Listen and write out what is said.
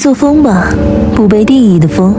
做风吧不被定义的风。